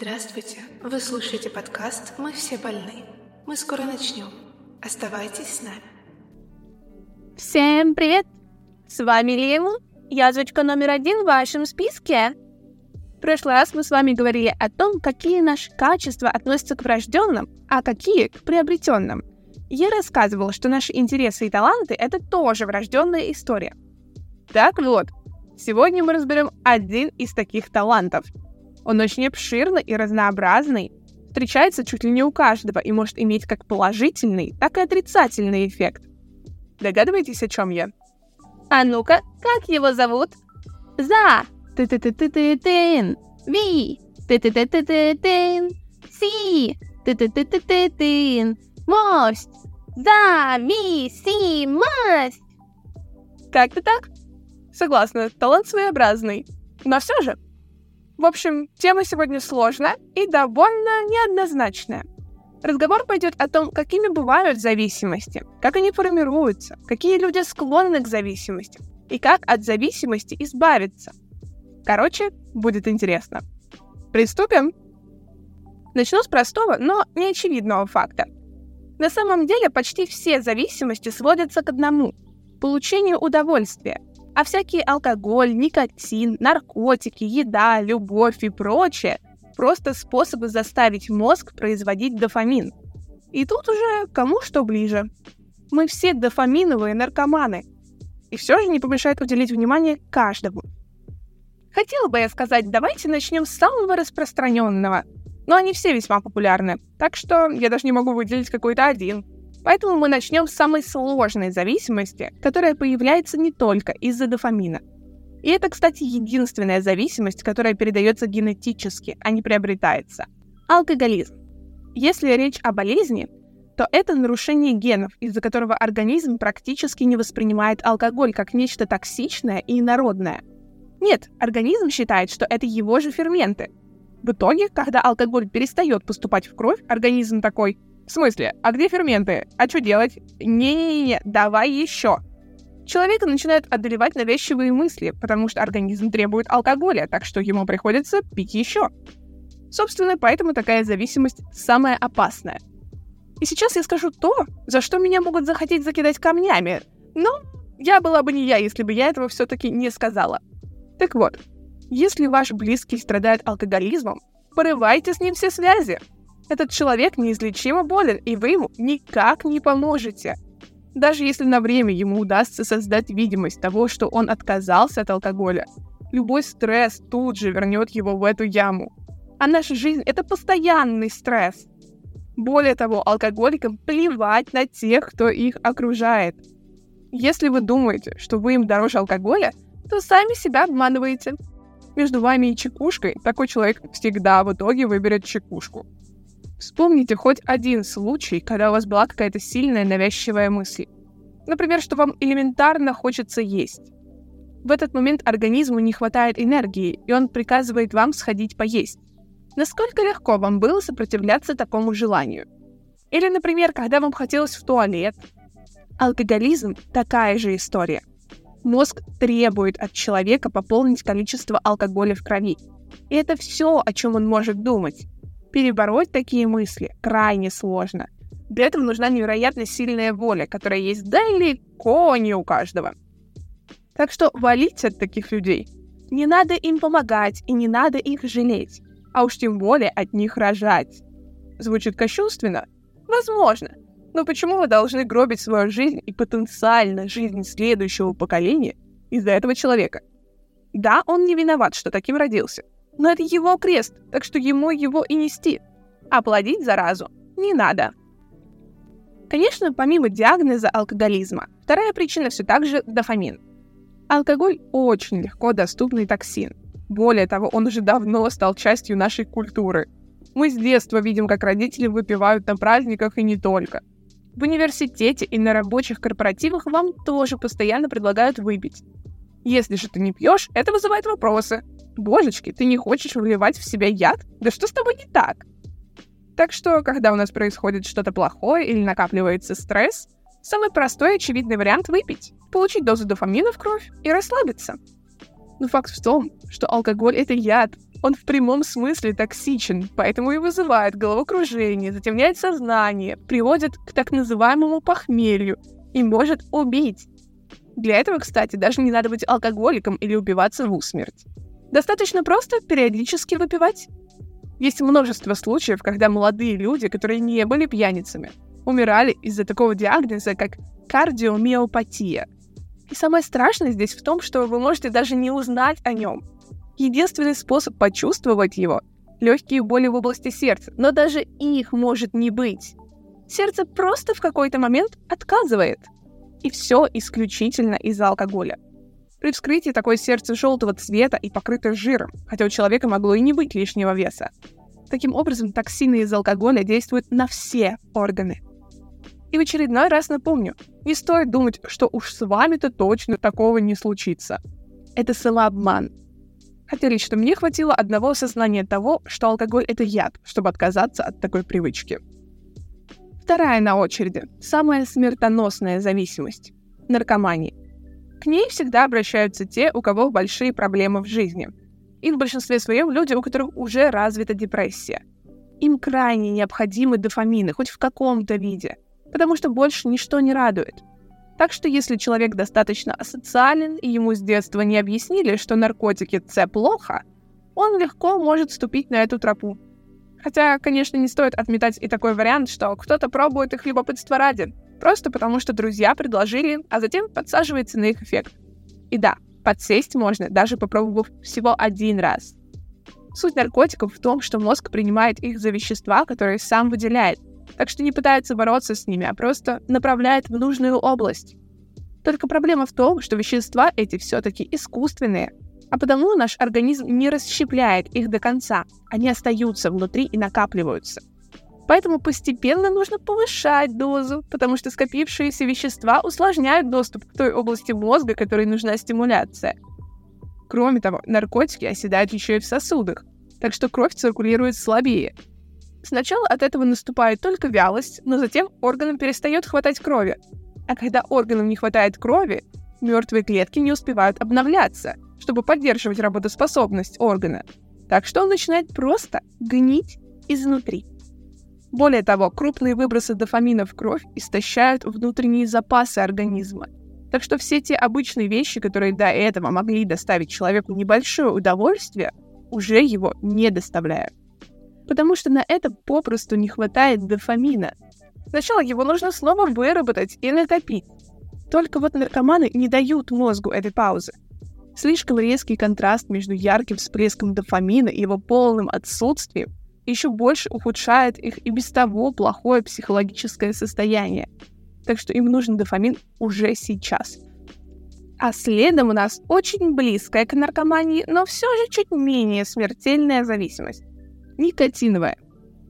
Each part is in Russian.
Здравствуйте! Вы слушаете подкаст «Мы все больны». Мы скоро начнем. Оставайтесь с нами. Всем привет! С вами Лему, язвочка номер один в вашем списке. В прошлый раз мы с вами говорили о том, какие наши качества относятся к врожденным, а какие к приобретенным. Я рассказывала, что наши интересы и таланты — это тоже врожденная история. Так вот, сегодня мы разберем один из таких талантов — он очень обширный и разнообразный, встречается чуть ли не у каждого и может иметь как положительный, так и отрицательный эффект. Догадываетесь, о чем я? А ну-ка, как его зовут? За. ты ты ты ты ты тын Ви. ты ты ты ты ты тын Си. ты ты ты ты ты тын Мость. За. Ми. Си. Масть. Как-то так? Согласна, талант своеобразный. Но все же, в общем, тема сегодня сложная и довольно неоднозначная. Разговор пойдет о том, какими бывают зависимости, как они формируются, какие люди склонны к зависимости и как от зависимости избавиться. Короче, будет интересно. Приступим? Начну с простого, но неочевидного факта. На самом деле почти все зависимости сводятся к одному – получению удовольствия – а всякие алкоголь, никотин, наркотики, еда, любовь и прочее — просто способы заставить мозг производить дофамин. И тут уже кому что ближе. Мы все дофаминовые наркоманы. И все же не помешает уделить внимание каждому. Хотела бы я сказать, давайте начнем с самого распространенного. Но они все весьма популярны, так что я даже не могу выделить какой-то один — Поэтому мы начнем с самой сложной зависимости, которая появляется не только из-за дофамина. И это, кстати, единственная зависимость, которая передается генетически, а не приобретается. Алкоголизм. Если речь о болезни, то это нарушение генов, из-за которого организм практически не воспринимает алкоголь как нечто токсичное и инородное. Нет, организм считает, что это его же ферменты. В итоге, когда алкоголь перестает поступать в кровь, организм такой в смысле? А где ферменты? А что делать? Не-не-не, давай еще. Человека начинают одолевать навязчивые мысли, потому что организм требует алкоголя, так что ему приходится пить еще. Собственно, поэтому такая зависимость самая опасная. И сейчас я скажу то, за что меня могут захотеть закидать камнями. Но я была бы не я, если бы я этого все-таки не сказала. Так вот, если ваш близкий страдает алкоголизмом, порывайте с ним все связи. Этот человек неизлечимо болен, и вы ему никак не поможете. Даже если на время ему удастся создать видимость того, что он отказался от алкоголя, любой стресс тут же вернет его в эту яму. А наша жизнь — это постоянный стресс. Более того, алкоголикам плевать на тех, кто их окружает. Если вы думаете, что вы им дороже алкоголя, то сами себя обманываете. Между вами и чекушкой такой человек всегда в итоге выберет чекушку. Вспомните хоть один случай, когда у вас была какая-то сильная навязчивая мысль. Например, что вам элементарно хочется есть. В этот момент организму не хватает энергии, и он приказывает вам сходить поесть. Насколько легко вам было сопротивляться такому желанию? Или, например, когда вам хотелось в туалет. Алкоголизм — такая же история. Мозг требует от человека пополнить количество алкоголя в крови. И это все, о чем он может думать. Перебороть такие мысли крайне сложно. Для этого нужна невероятно сильная воля, которая есть далеко не у каждого. Так что валить от таких людей. Не надо им помогать и не надо их жалеть, а уж тем более от них рожать. Звучит кощунственно? Возможно. Но почему вы должны гробить свою жизнь и потенциально жизнь следующего поколения из-за этого человека? Да, он не виноват, что таким родился. Но это его крест, так что ему его и нести. А плодить заразу не надо. Конечно, помимо диагноза алкоголизма, вторая причина все так же дофамин. Алкоголь очень легко доступный токсин. Более того, он уже давно стал частью нашей культуры. Мы с детства видим, как родители выпивают на праздниках и не только. В университете и на рабочих корпоративах вам тоже постоянно предлагают выпить. Если же ты не пьешь, это вызывает вопросы. Божечки, ты не хочешь вливать в себя яд? Да что с тобой не так? Так что, когда у нас происходит что-то плохое или накапливается стресс, самый простой и очевидный вариант — выпить, получить дозу дофамина в кровь и расслабиться. Но факт в том, что алкоголь — это яд, Он в прямом смысле токсичен, поэтому и вызывает головокружение, затемняет сознание, приводит к так называемому похмелью и может убить. Для этого, кстати, даже не надо быть алкоголиком или убиваться в усмерть. Достаточно просто периодически выпивать. Есть множество случаев, когда молодые люди, которые не были пьяницами, умирали из-за такого диагноза, как кардиомиопатия. И самое страшное здесь в том, что вы можете даже не узнать о нем. Единственный способ почувствовать его — легкие боли в области сердца, но даже их может не быть. Сердце просто в какой-то момент отказывает. И все исключительно из-за алкоголя. При вскрытии такое сердце желтого цвета и покрыто жиром, хотя у человека могло и не быть лишнего веса. Таким образом, токсины из алкоголя действуют на все органы. И в очередной раз напомню, не стоит думать, что уж с вами-то точно такого не случится. Это самообман. Хотя лично мне хватило одного осознания того, что алкоголь — это яд, чтобы отказаться от такой привычки. Вторая на очереди — самая смертоносная зависимость — наркомания. К ней всегда обращаются те, у кого большие проблемы в жизни. И в большинстве своем люди, у которых уже развита депрессия. Им крайне необходимы дофамины, хоть в каком-то виде, потому что больше ничто не радует. Так что если человек достаточно асоциален, и ему с детства не объяснили, что наркотики — це плохо, он легко может ступить на эту тропу. Хотя, конечно, не стоит отметать и такой вариант, что кто-то пробует их любопытство ради, Просто потому, что друзья предложили, а затем подсаживается на их эффект. И да, подсесть можно, даже попробовав всего один раз. Суть наркотиков в том, что мозг принимает их за вещества, которые сам выделяет, так что не пытается бороться с ними, а просто направляет в нужную область. Только проблема в том, что вещества эти все-таки искусственные, а потому наш организм не расщепляет их до конца, они остаются внутри и накапливаются. Поэтому постепенно нужно повышать дозу, потому что скопившиеся вещества усложняют доступ к той области мозга, которой нужна стимуляция. Кроме того, наркотики оседают еще и в сосудах, так что кровь циркулирует слабее. Сначала от этого наступает только вялость, но затем органам перестает хватать крови. А когда органам не хватает крови, мертвые клетки не успевают обновляться, чтобы поддерживать работоспособность органа. Так что он начинает просто гнить изнутри. Более того, крупные выбросы дофамина в кровь истощают внутренние запасы организма. Так что все те обычные вещи, которые до этого могли доставить человеку небольшое удовольствие, уже его не доставляют. Потому что на это попросту не хватает дофамина. Сначала его нужно снова выработать и накопить. Только вот наркоманы не дают мозгу этой паузы. Слишком резкий контраст между ярким всплеском дофамина и его полным отсутствием еще больше ухудшает их и без того плохое психологическое состояние. Так что им нужен дофамин уже сейчас. А следом у нас очень близкая к наркомании, но все же чуть менее смертельная зависимость. Никотиновая.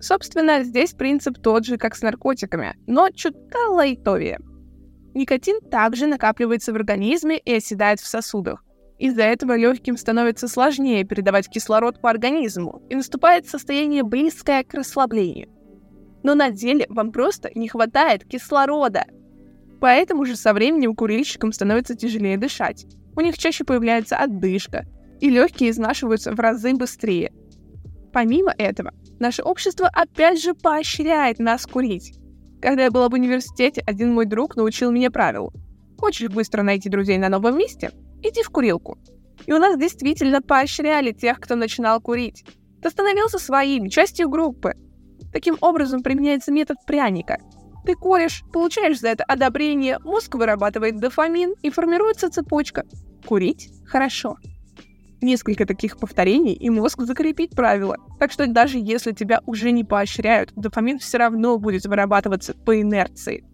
Собственно, здесь принцип тот же, как с наркотиками, но чутка лайтовее. Никотин также накапливается в организме и оседает в сосудах. Из-за этого легким становится сложнее передавать кислород по организму, и наступает состояние близкое к расслаблению. Но на деле вам просто не хватает кислорода. Поэтому же со временем курильщикам становится тяжелее дышать. У них чаще появляется отдышка, и легкие изнашиваются в разы быстрее. Помимо этого, наше общество опять же поощряет нас курить. Когда я была в университете, один мой друг научил меня правилу. Хочешь быстро найти друзей на новом месте? Иди в курилку. И у нас действительно поощряли тех, кто начинал курить. Ты становился своим, частью группы. Таким образом применяется метод пряника. Ты куришь, получаешь за это одобрение, мозг вырабатывает дофамин и формируется цепочка. Курить – хорошо. Несколько таких повторений, и мозг закрепит правила. Так что даже если тебя уже не поощряют, дофамин все равно будет вырабатываться по инерции.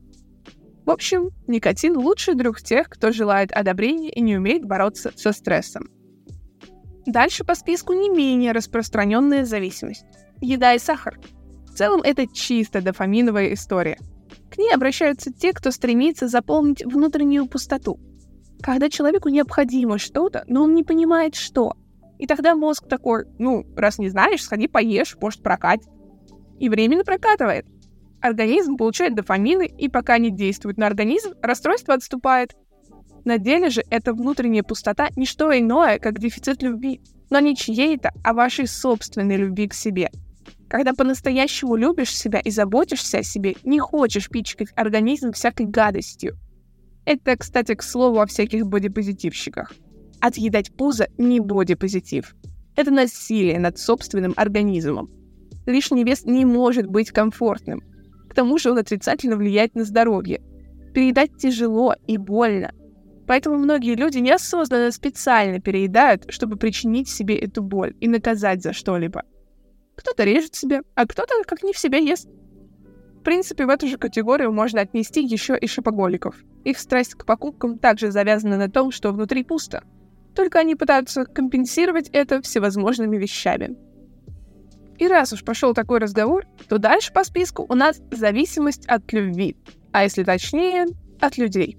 В общем, никотин — лучший друг тех, кто желает одобрения и не умеет бороться со стрессом. Дальше по списку не менее распространенная зависимость — еда и сахар. В целом это чисто дофаминовая история. К ней обращаются те, кто стремится заполнить внутреннюю пустоту. Когда человеку необходимо что-то, но он не понимает, что. И тогда мозг такой, ну, раз не знаешь, сходи поешь, может прокатит. И временно прокатывает — Организм получает дофамины, и пока не действует на организм, расстройство отступает. На деле же эта внутренняя пустота – не что иное, как дефицит любви. но не чьей-то, а вашей собственной любви к себе. Когда по-настоящему любишь себя и заботишься о себе, не хочешь пичкать организм всякой гадостью. Это, кстати, к слову о всяких бодипозитивщиках. Отъедать пузо не бодипозитив. Это насилие над собственным организмом. Лишний вес не может быть комфортным. К тому же он отрицательно влияет на здоровье. Переедать тяжело и больно. Поэтому многие люди неосознанно специально переедают, чтобы причинить себе эту боль и наказать за что-либо. Кто-то режет себе, а кто-то как не в себя ест. В принципе, в эту же категорию можно отнести еще и шопоголиков. Их страсть к покупкам также завязана на том, что внутри пусто. Только они пытаются компенсировать это всевозможными вещами. И раз уж пошел такой разговор, то дальше по списку у нас зависимость от любви, а если точнее, от людей.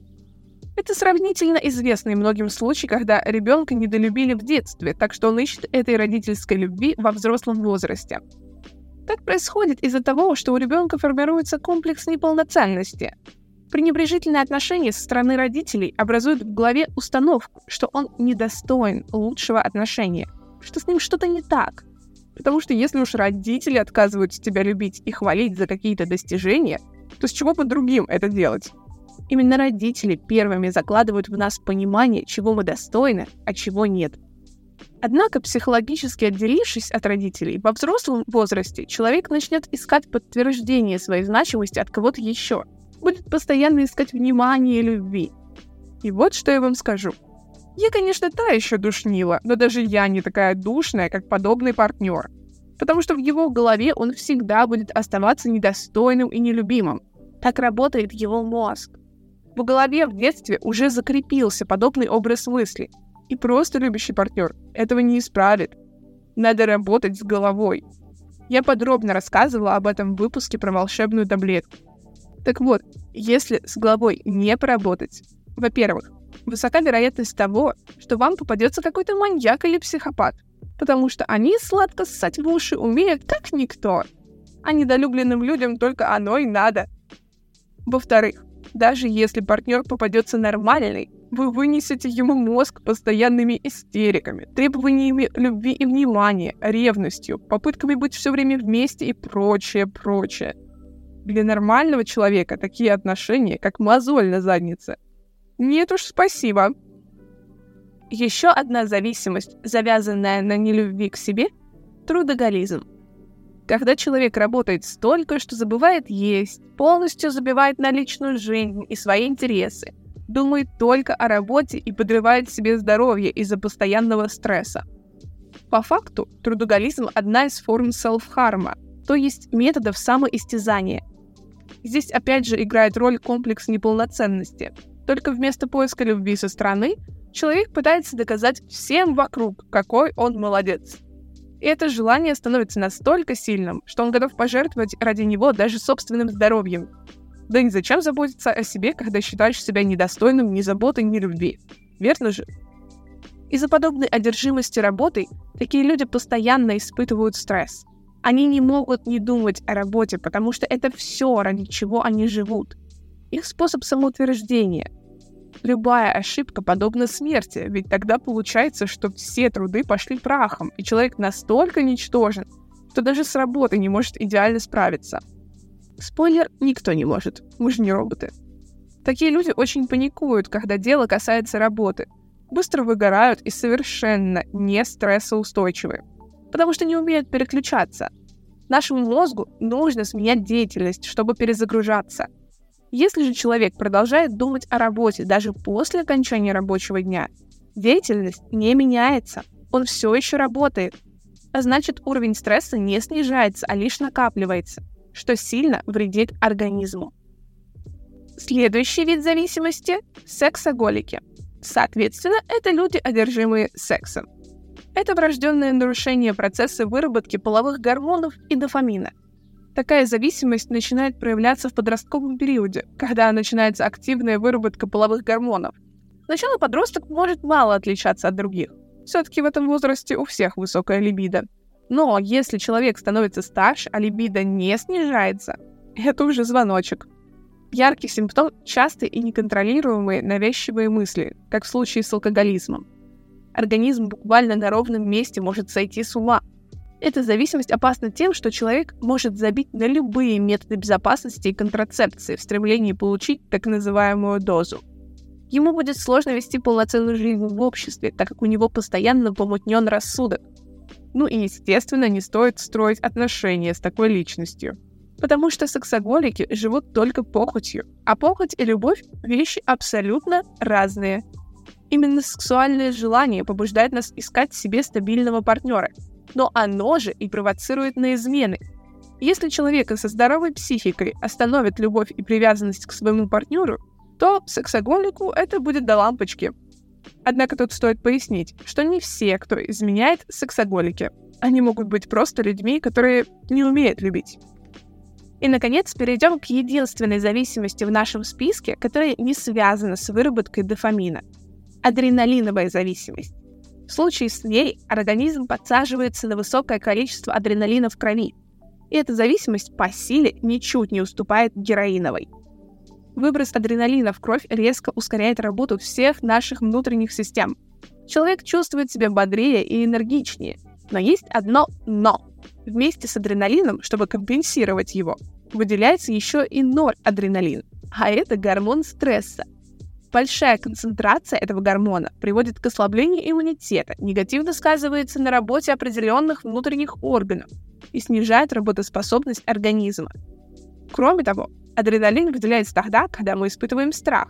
Это сравнительно известный многим случай, когда ребенка недолюбили в детстве, так что он ищет этой родительской любви во взрослом возрасте. Так происходит из-за того, что у ребенка формируется комплекс неполноценности. Пренебрежительное отношение со стороны родителей образует в голове установку, что он недостоин лучшего отношения, что с ним что-то не так. Потому что если уж родители отказываются тебя любить и хвалить за какие-то достижения, то с чего бы другим это делать? Именно родители первыми закладывают в нас понимание, чего мы достойны, а чего нет. Однако, психологически отделившись от родителей, во взрослом возрасте человек начнет искать подтверждение своей значимости от кого-то еще, будет постоянно искать внимание и любви. И вот что я вам скажу. Я, конечно, та еще душнила, но даже я не такая душная, как подобный партнер. Потому что в его голове он всегда будет оставаться недостойным и нелюбимым. Так работает его мозг. В голове в детстве уже закрепился подобный образ мысли. И просто любящий партнер этого не исправит. Надо работать с головой. Я подробно рассказывала об этом в выпуске про волшебную таблетку. Так вот, если с головой не поработать, во-первых, высока вероятность того, что вам попадется какой-то маньяк или психопат, потому что они сладко ссать в уши умеют как никто. А недолюбленным людям только оно и надо. Во-вторых, даже если партнер попадется нормальный, вы вынесете ему мозг постоянными истериками, требованиями любви и внимания, ревностью, попытками быть все время вместе и прочее, прочее. Для нормального человека такие отношения, как мозоль на заднице. Нет уж, спасибо. Еще одна зависимость, завязанная на нелюбви к себе – трудоголизм. Когда человек работает столько, что забывает есть, полностью забивает на личную жизнь и свои интересы, думает только о работе и подрывает себе здоровье из-за постоянного стресса. По факту, трудоголизм – одна из форм селф-харма, то есть методов самоистязания. Здесь опять же играет роль комплекс неполноценности. Только вместо поиска любви со стороны, человек пытается доказать всем вокруг, какой он молодец – и это желание становится настолько сильным, что он готов пожертвовать ради него даже собственным здоровьем. Да и зачем заботиться о себе, когда считаешь себя недостойным ни заботы, ни любви? Верно же? Из-за подобной одержимости работой такие люди постоянно испытывают стресс. Они не могут не думать о работе, потому что это все, ради чего они живут. Их способ самоутверждения — Любая ошибка подобна смерти, ведь тогда получается, что все труды пошли прахом, и человек настолько ничтожен, что даже с работой не может идеально справиться. Спойлер, никто не может, мы же не роботы. Такие люди очень паникуют, когда дело касается работы, быстро выгорают и совершенно не стрессоустойчивы, потому что не умеют переключаться. Нашему мозгу нужно сменять деятельность, чтобы перезагружаться – если же человек продолжает думать о работе даже после окончания рабочего дня, деятельность не меняется, он все еще работает. А значит, уровень стресса не снижается, а лишь накапливается, что сильно вредит организму. Следующий вид зависимости – сексоголики. Соответственно, это люди, одержимые сексом. Это врожденное нарушение процесса выработки половых гормонов и дофамина, Такая зависимость начинает проявляться в подростковом периоде, когда начинается активная выработка половых гормонов. Сначала подросток может мало отличаться от других. Все-таки в этом возрасте у всех высокая либидо. Но если человек становится старше, а либидо не снижается, это уже звоночек. Яркий симптом – частые и неконтролируемые навязчивые мысли, как в случае с алкоголизмом. Организм буквально на ровном месте может сойти с ума. Эта зависимость опасна тем, что человек может забить на любые методы безопасности и контрацепции в стремлении получить так называемую дозу. Ему будет сложно вести полноценную жизнь в обществе, так как у него постоянно помутнен рассудок. Ну и, естественно, не стоит строить отношения с такой личностью. Потому что сексоголики живут только похотью, а похоть и любовь — вещи абсолютно разные. Именно сексуальное желание побуждает нас искать себе стабильного партнера, но оно же и провоцирует на измены. Если человека со здоровой психикой остановит любовь и привязанность к своему партнеру, то сексоголику это будет до лампочки. Однако тут стоит пояснить, что не все, кто изменяет, сексоголики. Они могут быть просто людьми, которые не умеют любить. И, наконец, перейдем к единственной зависимости в нашем списке, которая не связана с выработкой дофамина – адреналиновая зависимость. В случае с ней организм подсаживается на высокое количество адреналина в крови, и эта зависимость по силе ничуть не уступает героиновой. Выброс адреналина в кровь резко ускоряет работу всех наших внутренних систем. Человек чувствует себя бодрее и энергичнее, но есть одно «но». Вместе с адреналином, чтобы компенсировать его, выделяется еще и норадреналин, а это гормон стресса – Большая концентрация этого гормона приводит к ослаблению иммунитета, негативно сказывается на работе определенных внутренних органов и снижает работоспособность организма. Кроме того, адреналин выделяется тогда, когда мы испытываем страх.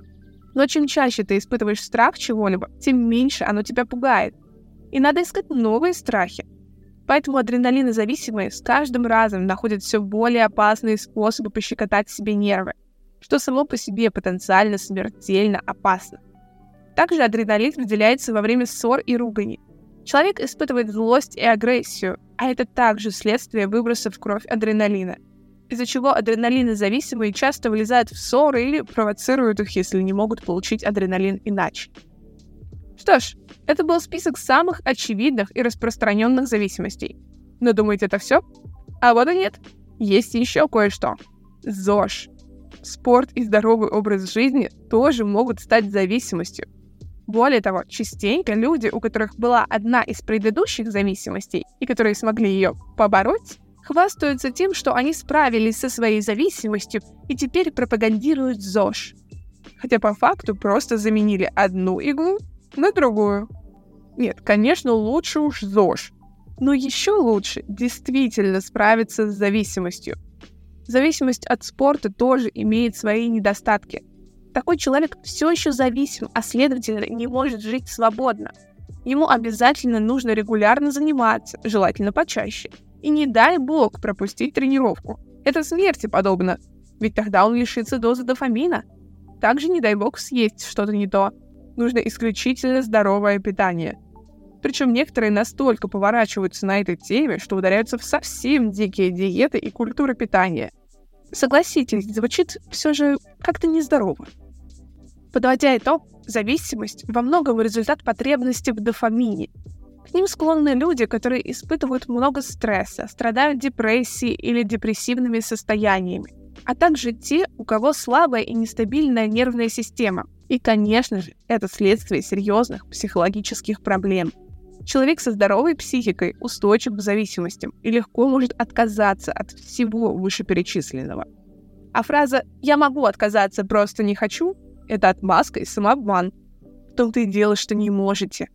Но чем чаще ты испытываешь страх чего-либо, тем меньше оно тебя пугает. И надо искать новые страхи. Поэтому адреналинозависимые с каждым разом находят все более опасные способы пощекотать себе нервы что само по себе потенциально смертельно опасно. Также адреналин выделяется во время ссор и ругани. Человек испытывает злость и агрессию, а это также следствие выброса в кровь адреналина, из-за чего адреналинозависимые часто влезают в ссоры или провоцируют их, если не могут получить адреналин иначе. Что ж, это был список самых очевидных и распространенных зависимостей. Но думаете, это все? А вот и нет. Есть еще кое-что. ЗОЖ спорт и здоровый образ жизни тоже могут стать зависимостью. Более того, частенько люди, у которых была одна из предыдущих зависимостей и которые смогли ее побороть, хвастаются тем, что они справились со своей зависимостью и теперь пропагандируют ЗОЖ. Хотя по факту просто заменили одну иглу на другую. Нет, конечно, лучше уж ЗОЖ. Но еще лучше действительно справиться с зависимостью – Зависимость от спорта тоже имеет свои недостатки. Такой человек все еще зависим, а следовательно не может жить свободно. Ему обязательно нужно регулярно заниматься, желательно почаще. И не дай бог пропустить тренировку. Это смерти подобно, ведь тогда он лишится дозы дофамина. Также не дай бог съесть что-то не то. Нужно исключительно здоровое питание. Причем некоторые настолько поворачиваются на этой теме, что ударяются в совсем дикие диеты и культуры питания – Согласитесь, звучит все же как-то нездорово. Подводя итог, зависимость во многом результат потребности в дофамине. К ним склонны люди, которые испытывают много стресса, страдают депрессией или депрессивными состояниями, а также те, у кого слабая и нестабильная нервная система. И, конечно же, это следствие серьезных психологических проблем – Человек со здоровой психикой устойчив к зависимостям и легко может отказаться от всего вышеперечисленного. А фраза «я могу отказаться, просто не хочу» — это отмазка и самообман. В том-то и дело, что не можете.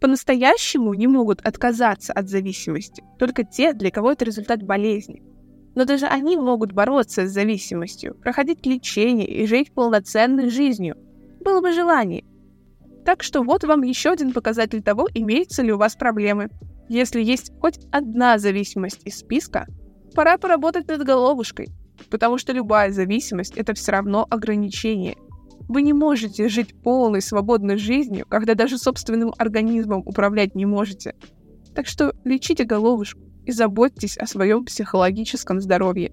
По-настоящему не могут отказаться от зависимости только те, для кого это результат болезни. Но даже они могут бороться с зависимостью, проходить лечение и жить полноценной жизнью. Было бы желание — так что вот вам еще один показатель того, имеются ли у вас проблемы. Если есть хоть одна зависимость из списка, пора поработать над головушкой, потому что любая зависимость — это все равно ограничение. Вы не можете жить полной свободной жизнью, когда даже собственным организмом управлять не можете. Так что лечите головушку и заботьтесь о своем психологическом здоровье.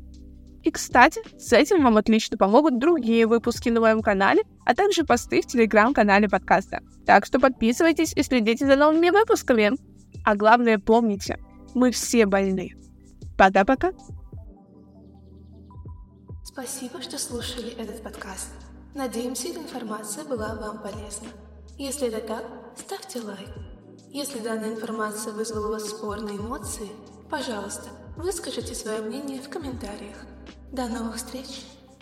И, кстати, с этим вам отлично помогут другие выпуски на моем канале, а также посты в телеграм-канале подкаста. Так что подписывайтесь и следите за новыми выпусками. А главное, помните, мы все больны. Пока-пока. Спасибо, что слушали этот подкаст. Надеемся, эта информация была вам полезна. Если это так, ставьте лайк. Если данная информация вызвала у вас спорные эмоции, пожалуйста, выскажите свое мнение в комментариях. До новых встреч!